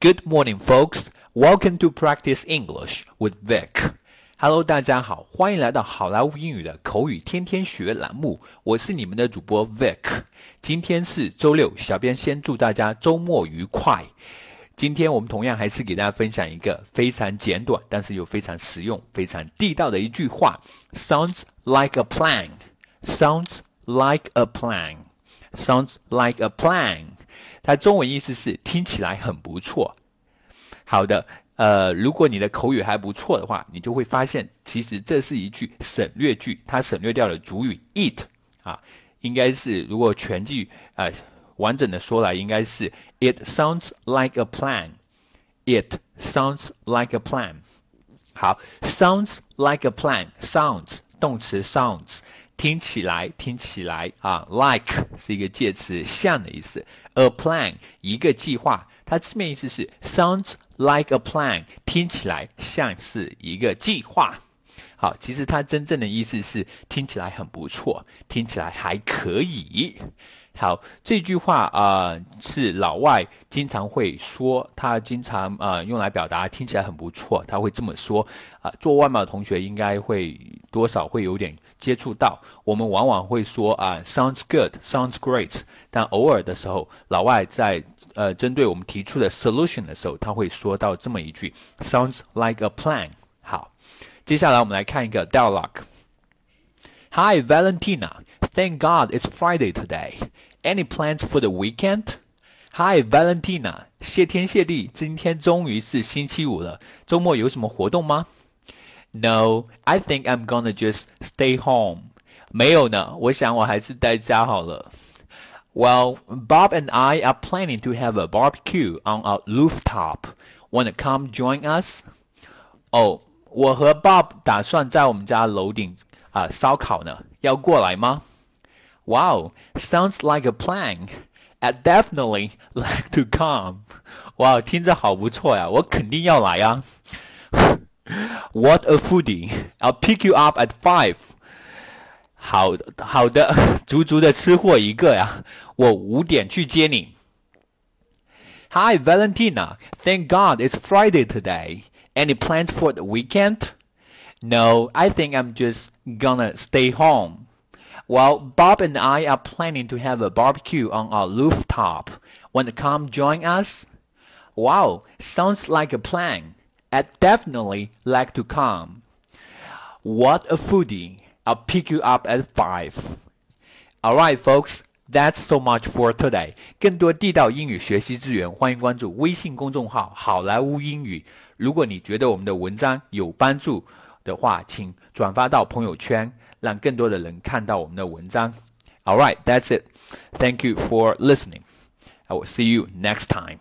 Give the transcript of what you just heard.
Good morning, folks. Welcome to Practice English with Vic. Hello，大家好，欢迎来到好莱坞英语的口语天天学栏目。我是你们的主播 Vic。今天是周六，小编先祝大家周末愉快。今天我们同样还是给大家分享一个非常简短，但是又非常实用、非常地道的一句话：Sounds like a plan. Sounds like a plan. Sounds like a plan. 它中文意思是听起来很不错。好的，呃，如果你的口语还不错的话，你就会发现，其实这是一句省略句，它省略掉了主语 it 啊，应该是如果全句呃完整的说来，应该是 It sounds like a plan. It sounds like a plan. 好，sounds like a plan. Sounds 动词 sounds 听起来听起来啊，like 是一个介词，像的意思。A plan 一个计划，它字面意思是 sounds like a plan，听起来像是一个计划。好，其实它真正的意思是听起来很不错，听起来还可以。好，这句话啊是老外经常会说，他经常啊用来表达听起来很不错，他会这么说啊。做外贸的同学应该会多少会有点接触到，我们往往会说啊，sounds good，sounds great。但偶尔的时候，老外在呃针对我们提出的 solution 的时候，他会说到这么一句：sounds like a plan。好，接下来我们来看一个 dialogue。Hi Valentina, thank God it's Friday today. Any plans for the weekend? Hi Valentina，谢天谢地，今天终于是星期五了，周末有什么活动吗 ？No, I think I'm gonna just stay home. 没有呢，我想我还是待家好了。well, Bob and I are planning to have a barbecue on a rooftop. Wanna come join us? 哦，我和 Bob 打算在我们家楼顶啊烧烤呢，要过来吗？Wow, sounds like a plan. I'd definitely like to come. 哇，听着好不错呀，我肯定要来啊。 What a foodie! I'll pick you up at five. 好的，好的，足足的吃货一个呀！我五点去接你。Hi Valentina, thank God it's Friday today. Any plans for the weekend? No, I think I'm just gonna stay home. Well, Bob and I are planning to have a barbecue on our rooftop. Want to come join us? Wow, sounds like a plan. I'd definitely like to come. What a foodie! I'll pick you up at five. All right, folks. That's so much for today. 更多地道英语学习资源，欢迎关注微信公众号“好莱坞英语”。如果你觉得我们的文章有帮助的话，请转发到朋友圈，让更多的人看到我们的文章。All right, that's it. Thank you for listening. I will see you next time.